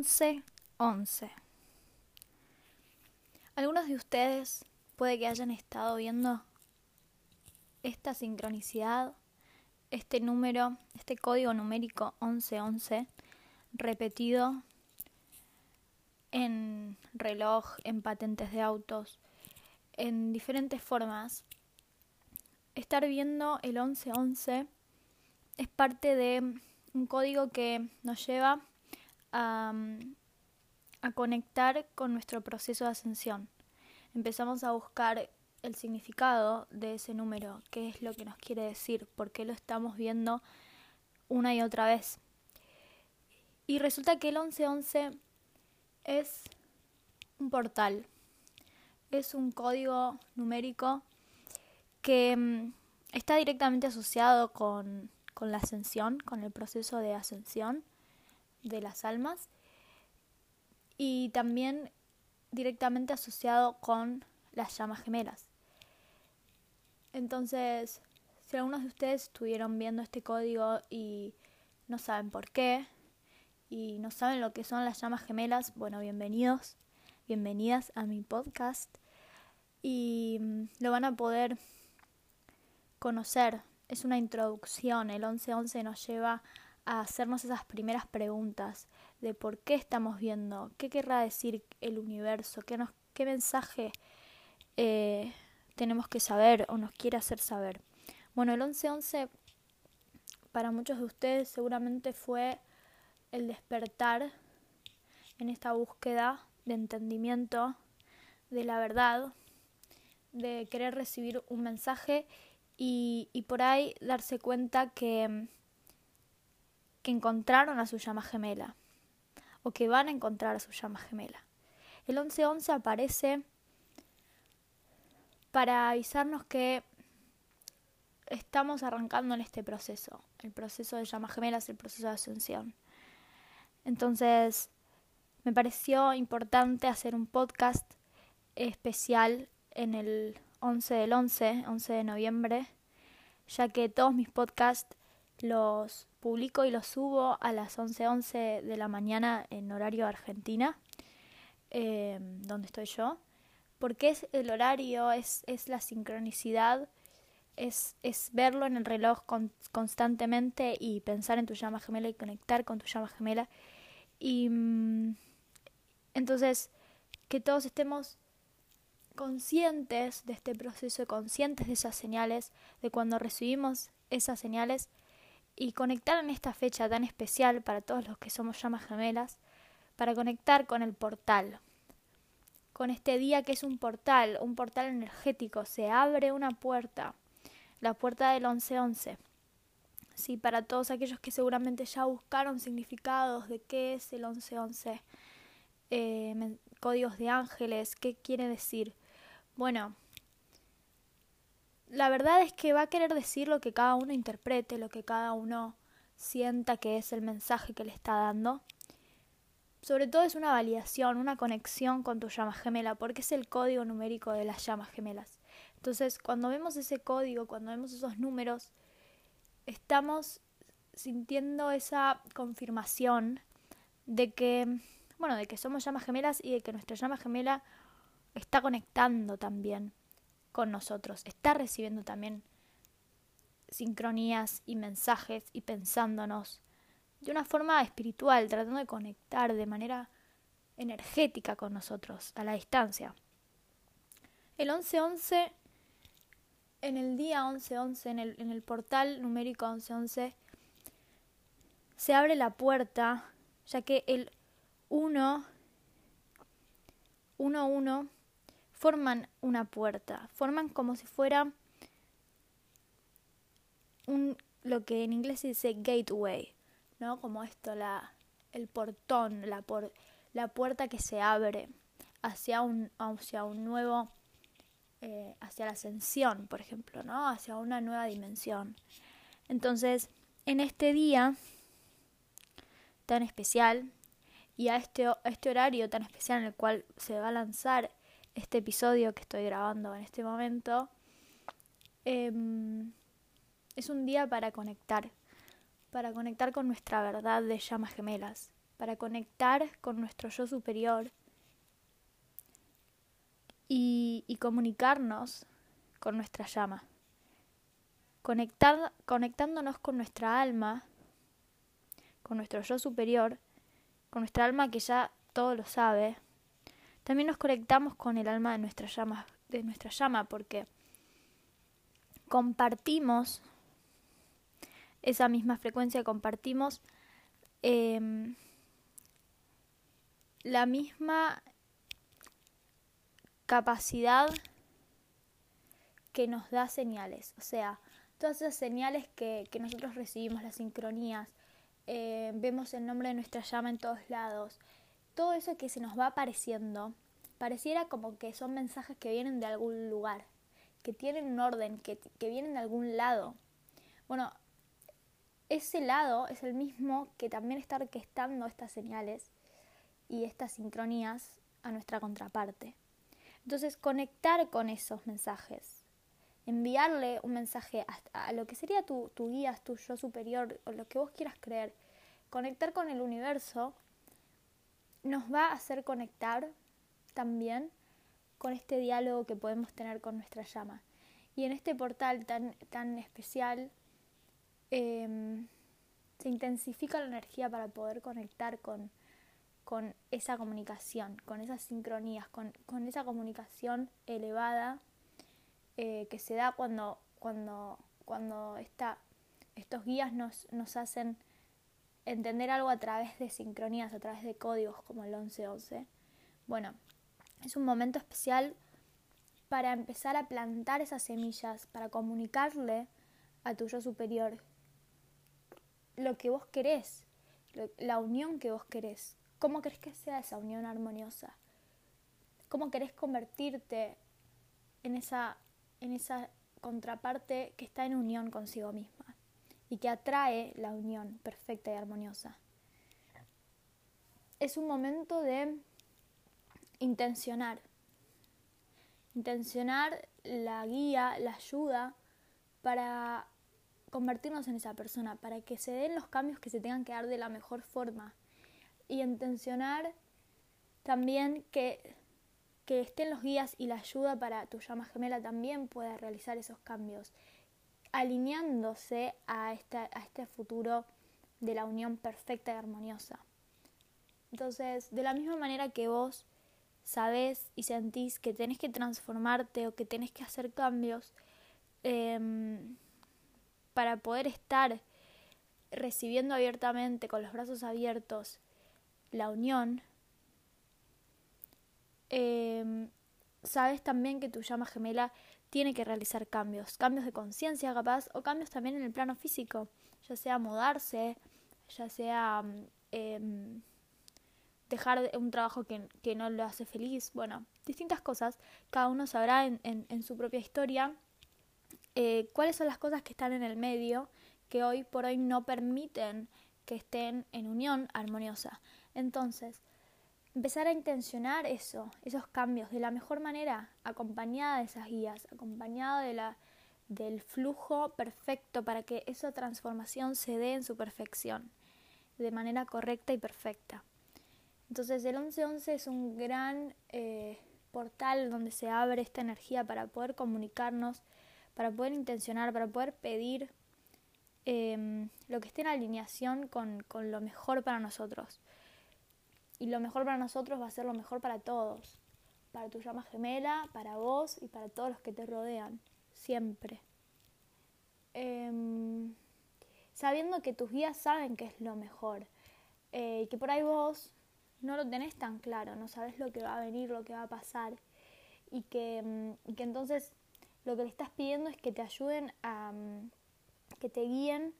11-11. Algunos de ustedes puede que hayan estado viendo esta sincronicidad, este número, este código numérico 1111 repetido en reloj, en patentes de autos, en diferentes formas. Estar viendo el 1111 es parte de un código que nos lleva a, conectar con nuestro proceso de ascensión. Empezamos a buscar el significado de ese número, qué es lo que nos quiere decir, por qué lo estamos viendo una y otra vez. Y resulta que el 1111 es un portal, es un código numérico que mm, está directamente asociado con, con la ascensión, con el proceso de ascensión de las almas y también directamente asociado con las llamas gemelas. Entonces, si algunos de ustedes estuvieron viendo este código y no saben por qué y no saben lo que son las llamas gemelas, bueno, bienvenidos, bienvenidas a mi podcast y mm, lo van a poder conocer. Es una introducción, el 1111 nos lleva a hacernos esas primeras preguntas de por qué estamos viendo, qué querrá decir el universo, qué, nos, qué mensaje eh, tenemos que saber o nos quiere hacer saber. Bueno, el 1111 para muchos de ustedes seguramente fue el despertar en esta búsqueda de entendimiento de la verdad, de querer recibir un mensaje y, y por ahí darse cuenta que, que encontraron a su llama gemela o que van a encontrar a su llama gemela. El 1111 aparece para avisarnos que estamos arrancando en este proceso, el proceso de llamas gemelas, el proceso de ascensión. Entonces, me pareció importante hacer un podcast especial en el 11 del 11, 11 de noviembre, ya que todos mis podcasts los publico y los subo a las 11:11 11 de la mañana en horario Argentina, eh, donde estoy yo porque es el horario, es, es la sincronicidad, es, es verlo en el reloj constantemente y pensar en tu llama gemela y conectar con tu llama gemela. Y mm, entonces, que todos estemos conscientes de este proceso, conscientes de esas señales, de cuando recibimos esas señales y conectar en esta fecha tan especial para todos los que somos llamas gemelas, para conectar con el portal, con este día que es un portal, un portal energético, se abre una puerta, la puerta del 1111. Sí, para todos aquellos que seguramente ya buscaron significados de qué es el 1111, eh, códigos de ángeles, qué quiere decir. Bueno, la verdad es que va a querer decir lo que cada uno interprete, lo que cada uno sienta que es el mensaje que le está dando sobre todo es una validación, una conexión con tu llama gemela, porque es el código numérico de las llamas gemelas. Entonces, cuando vemos ese código, cuando vemos esos números, estamos sintiendo esa confirmación de que, bueno, de que somos llamas gemelas y de que nuestra llama gemela está conectando también con nosotros, está recibiendo también sincronías y mensajes y pensándonos de una forma espiritual, tratando de conectar de manera energética con nosotros, a la distancia. El 1111, en el día 1111, en el, en el portal numérico 1111, se abre la puerta, ya que el 1, 1, 1, forman una puerta, forman como si fuera un, lo que en inglés se dice gateway, ¿no? Como esto, la, el portón, la, por, la puerta que se abre hacia un, hacia un nuevo, eh, hacia la ascensión, por ejemplo, ¿no? Hacia una nueva dimensión. Entonces, en este día tan especial y a este, a este horario tan especial en el cual se va a lanzar este episodio que estoy grabando en este momento, em, es un día para conectar para conectar con nuestra verdad de llamas gemelas, para conectar con nuestro yo superior y, comunicarnos con nuestra llama. Conectándonos con nuestra alma, con nuestro yo superior, con nuestra alma que ya todo lo sabe, también nos conectamos con el alma de nuestra llama, de nuestra llama porque compartimos esa misma frecuencia, compartimos em, la misma capacidad que nos da señales. O sea, todas esas señales que, que nosotros recibimos, las sincronías, eh, vemos el nombre de nuestra llama en todos lados, todo eso que se nos va apareciendo, pareciera como que son mensajes que vienen de algún lugar, que tienen un orden, que, que vienen de algún lado. Bueno, ese lado es el mismo que también está orquestando estas señales y estas sincronías a nuestra contraparte. Entonces, conectar con esos mensajes, enviarle un mensaje a, lo que sería tu, tu guía, tu yo superior o lo que vos quieras creer, conectar con el universo, nos va a hacer conectar también con este diálogo que podemos tener con nuestra llama. Y en este portal tan, tan especial em, se intensifica la energía para poder conectar con, con esa comunicación, con esas sincronías, con, con esa comunicación elevada eh, que se da cuando, cuando, cuando estos guías nos, nos hacen entender algo a través de sincronías, a través de códigos como el 1111. Bueno, es un momento especial para empezar a plantar esas semillas, para comunicarle a tu yo superior lo que vos querés, la unión que vos querés, ¿Cómo crees que sea esa unión armoniosa? ¿Cómo querés convertirte en esa, en esa contraparte que está en unión consigo misma y que atrae la unión perfecta y armoniosa? Es un momento de intencionar, intencionar la guía, la ayuda para convertirnos en esa persona, para que se den los cambios que se tengan que dar de la mejor forma. Y intencionar también que, que estén los guías y la ayuda para tu llama gemela también pueda realizar esos cambios, alineándose a, a este futuro de la unión perfecta y armoniosa. Entonces, de la misma manera que vos sabés y sentís que tenés que transformarte o que tenés que hacer cambios em, para poder estar recibiendo abiertamente, con los brazos abiertos, la unión, em, sabes también que tu llama gemela tiene que realizar cambios, cambios de conciencia capaz o cambios también en el plano físico, ya sea mudarse, ya sea em, dejar un trabajo que, que, no lo hace feliz, bueno, distintas cosas, cada uno sabrá en, en, su propia historia eh, cuáles son las cosas que están en el medio que hoy por hoy no permiten que estén en unión armoniosa. Entonces, empezar a intencionar eso, esos cambios de la mejor manera, acompañada de esas guías, acompañada de la, del flujo perfecto para que esa transformación se dé en su perfección, de manera correcta y perfecta. Entonces el 1111 es un gran eh, portal donde se abre esta energía para poder comunicarnos, para poder intencionar, para poder pedir em, lo que esté en alineación con, con lo mejor para nosotros. Y lo mejor para nosotros va a ser lo mejor para todos. Para tu llama gemela, para vos y para todos los que te rodean. Siempre. Em, sabiendo que tus guías saben que es lo mejor. Eh, y que por ahí vos no lo tenés tan claro, no sabes lo que va a venir, lo que va a pasar. Y que, em, que entonces lo que le estás pidiendo es que te ayuden a. Em, que te guíen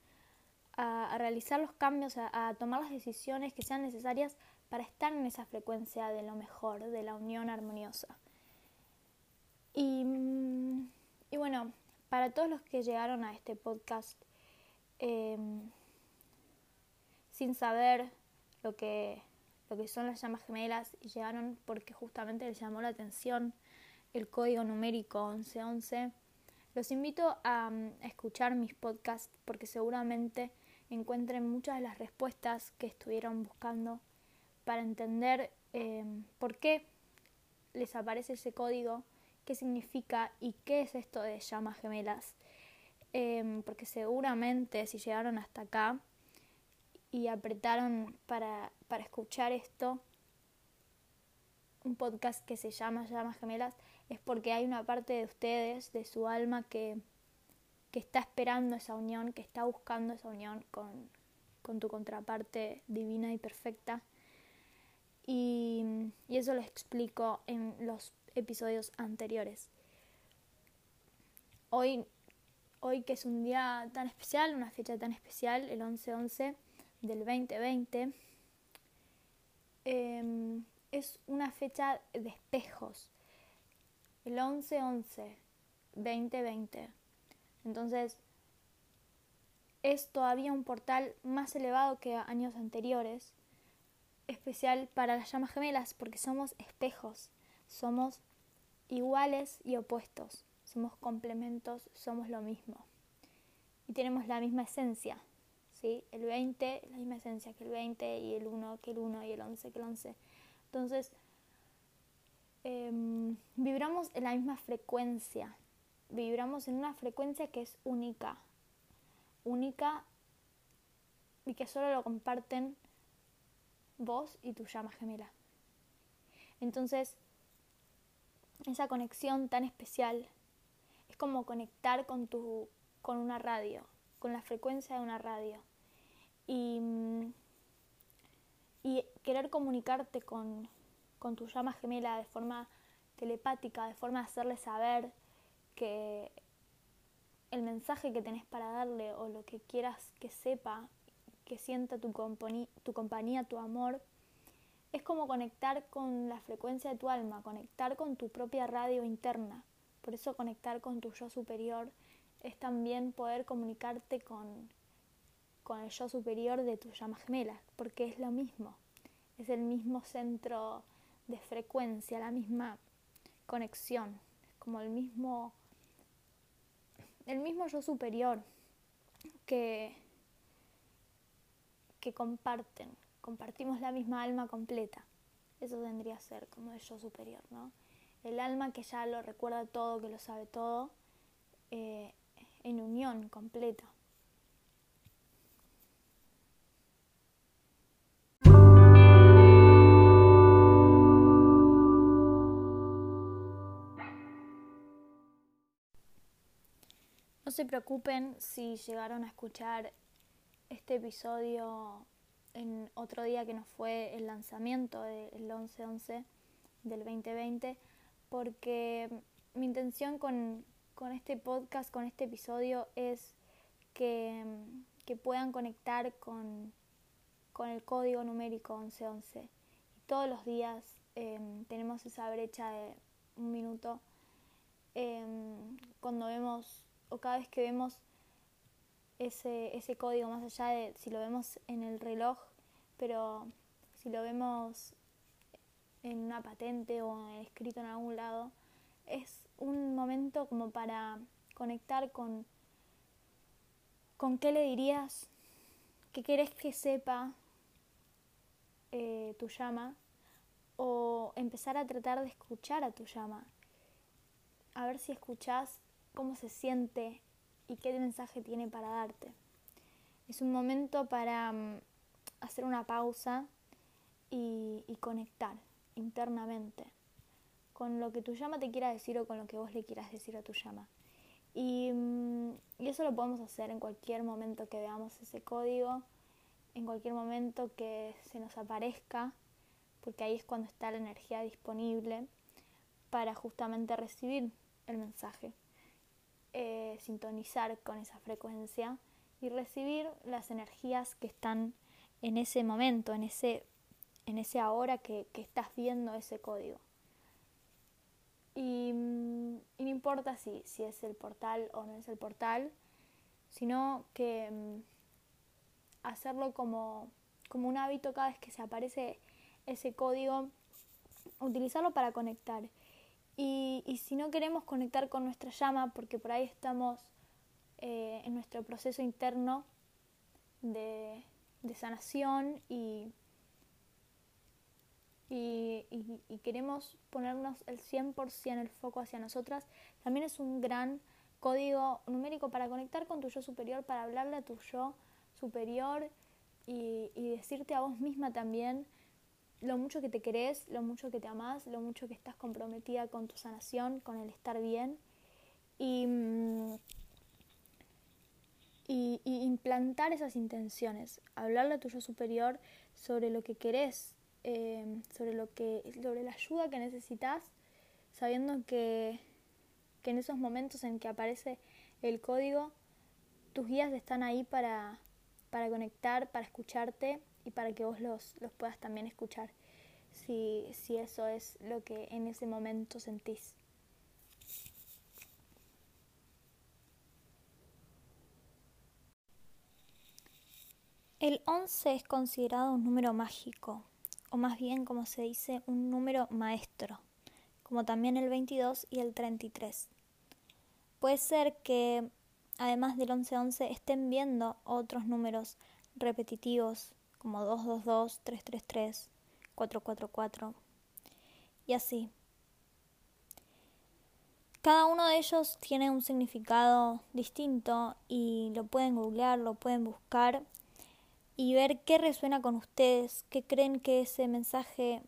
a, realizar los cambios, a, tomar las decisiones que sean necesarias para estar en esa frecuencia de lo mejor, de la unión armoniosa. Y, y bueno, para todos los que llegaron a este podcast em, sin saber lo que, lo que son las llamas gemelas y llegaron porque justamente les llamó la atención el código numérico 1111, los invito a, a escuchar mis podcasts porque seguramente encuentren muchas de las respuestas que estuvieron buscando para entender eh, por qué les aparece ese código, qué significa y qué es esto de llamas gemelas. Em, porque seguramente si llegaron hasta acá y apretaron para, para escuchar esto, un podcast que se llama Llamas Gemelas, es porque hay una parte de ustedes, de su alma, que, que está esperando esa unión, que está buscando esa unión con, con tu contraparte divina y perfecta. Y, eso lo explico en los episodios anteriores. Hoy que es un día tan especial, una fecha tan especial, el 11-11 del 2020, em, es una fecha de espejos. El 11-11, 2020. Entonces, es todavía un portal más elevado que años anteriores, especial para las llamas gemelas, porque somos espejos, somos iguales y opuestos somos complementos, somos lo mismo. Y tenemos la misma esencia, ¿sí? El 20, la misma esencia que el 20 y el 1 que el 1 y el 11 que el 11. Entonces, em, vibramos en la misma frecuencia, vibramos en una frecuencia que es única, única y que solo lo comparten vos y tu llama gemela. Entonces, esa conexión tan especial como conectar con, tu, con una radio, con la frecuencia de una radio. Y, mm, y querer comunicarte con, con tu llama gemela de forma telepática, de forma de hacerle saber que el mensaje que tenés para darle o lo que quieras que sepa, que sienta tu, tu compañía, tu amor, es como conectar con la frecuencia de tu alma, conectar con tu propia radio interna. Por eso conectar con tu yo superior es también poder comunicarte con, con el yo superior de tu llama gemela, porque es lo mismo, es el mismo centro de frecuencia, la misma conexión, como el mismo, el mismo yo superior que, que comparten, compartimos la misma alma completa. Eso tendría que ser como el yo superior, ¿no? el alma que ya lo recuerda todo, que lo sabe todo, eh, en unión completa. No se preocupen si llegaron a escuchar este episodio en otro día que no fue el lanzamiento del 11-11 del 2020 porque mi intención con, este podcast, con este episodio, es que, puedan conectar con, el código numérico 1111. Y todos los días em, tenemos esa brecha de un minuto em, cuando vemos, o cada vez que vemos ese, ese código, más allá de si lo vemos en el reloj, pero si lo vemos en una patente o escrito en algún lado, es un momento como para conectar con, con qué le dirías, qué querés que sepa eh, tu llama, o empezar a tratar de escuchar a tu llama, a ver si escuchás cómo se siente y qué mensaje tiene para darte. Es un momento para mm, hacer una pausa y conectar internamente con lo que tu llama te quiera decir o con lo que vos le quieras decir a tu llama. Y, mm, y, eso lo podemos hacer en cualquier momento que veamos ese código, en cualquier momento que se nos aparezca, porque ahí es cuando está la energía disponible para justamente recibir el mensaje, eh, sintonizar con esa frecuencia y recibir las energías que están en ese momento, en ese en ese ahora que, estás viendo ese código. Y, no importa si, si, es el portal o no es el portal, sino que mm, hacerlo como, como un hábito cada vez que se aparece ese código, utilizarlo para conectar. Y, si no queremos conectar con nuestra llama, porque por ahí estamos eh, en nuestro proceso interno de, sanación y, y, queremos ponernos el 100% el foco hacia nosotras, también es un gran código numérico para conectar con tu yo superior, para hablarle a tu yo superior y decirte a vos misma también lo mucho que te querés, lo mucho que te amás, lo mucho que estás comprometida con tu sanación, con el estar bien. Y, mm, y, implantar esas intenciones, hablarle a tu yo superior sobre lo que querés, eh, sobre, lo que, sobre la ayuda que necesitas, sabiendo que, que en esos momentos en que aparece el código, tus guías están ahí para, para conectar, para escucharte y para que vos los, los puedas también escuchar, si, si eso es lo que en ese momento sentís. El 11 es considerado un número mágico, o más bien como se dice, un número maestro, como también el 22 y el 33. Puede ser que además del 1111 estén viendo otros números repetitivos como 222, 333, 444 y así. Cada uno de ellos tiene un significado distinto y lo pueden googlear, lo pueden buscar y ver qué resuena con ustedes, qué creen que ese mensaje,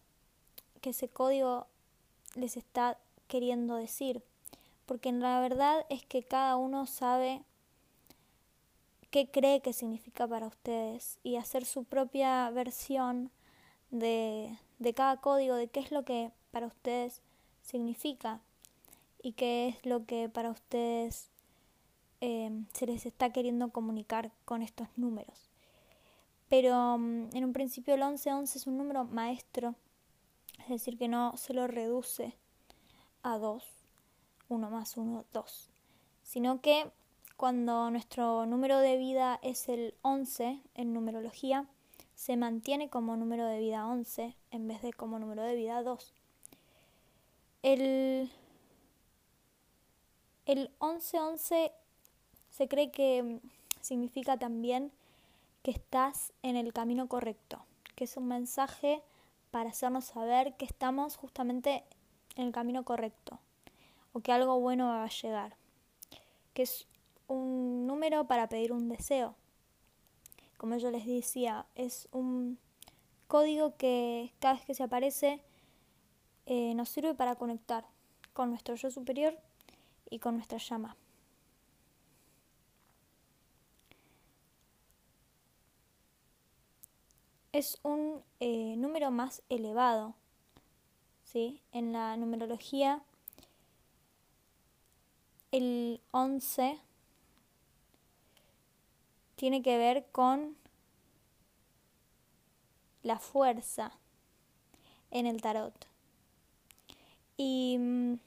que ese código les está queriendo decir. Porque la verdad es que cada uno sabe qué cree que significa para ustedes y hacer su propia versión de, de cada código, de qué es lo que para ustedes significa y qué es lo que para ustedes eh, se les está queriendo comunicar con estos números. Pero mm, en un principio el 1111 es un número maestro, es decir, que no se lo reduce a 2, 1 más 1, 2, sino que cuando nuestro número de vida es el 11 en numerología, se mantiene como número de vida 11 en vez de como número de vida 2. El, el 1111 se cree que mm, significa también que estás en el camino correcto, que es un mensaje para hacernos saber que estamos justamente en el camino correcto o que algo bueno va a llegar, que un número para pedir un deseo. Como yo les decía, es un código que cada vez que se aparece eh, nos sirve para conectar con nuestro yo superior y con nuestra llama. es un eh, número más elevado. ¿sí? En la numerología, el 11 tiene que ver con la fuerza en el tarot. Y mm,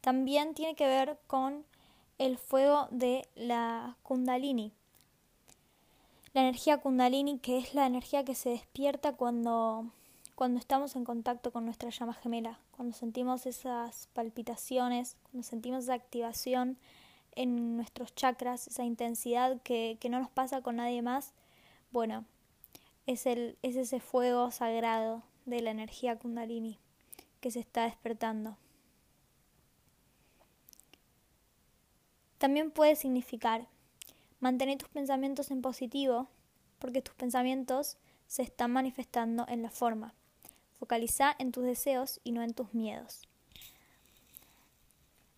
también tiene que ver con el fuego de la kundalini la energía kundalini, que es la energía que se despierta cuando, cuando estamos en contacto con nuestra llama gemela, cuando sentimos esas palpitaciones, cuando sentimos esa activación en nuestros chakras, esa intensidad que, que no nos pasa con nadie más, bueno, es, el, es ese fuego sagrado de la energía kundalini que se está despertando. También puede significar Mantén tus pensamientos en positivo porque tus pensamientos se están manifestando en la forma. Focaliza en tus deseos y no en tus miedos.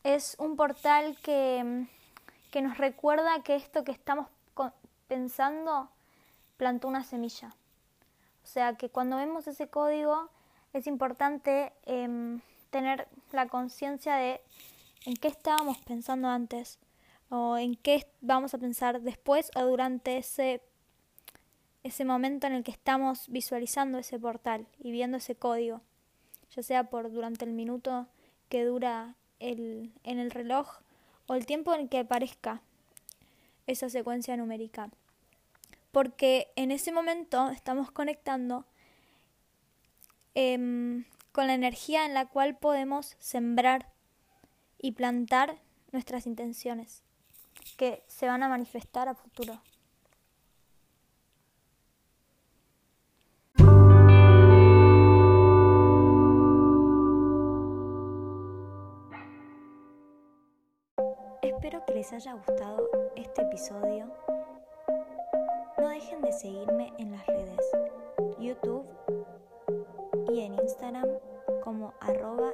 Es un portal que, que nos recuerda que esto que estamos pensando plantó una semilla. O sea que cuando vemos ese código es importante em, tener la conciencia de en qué estábamos pensando antes, o en qué vamos a pensar después o durante ese, ese momento en el que estamos visualizando ese portal y viendo ese código, ya sea por durante el minuto que dura el, en el reloj o el tiempo en que aparezca esa secuencia numérica. Porque en ese momento estamos conectando em, con la energía en la cual podemos sembrar y plantar nuestras intenciones que se van a manifestar a futuro. Les haya gustado este episodio. No dejen de seguirme en las redes YouTube y en Instagram como arroba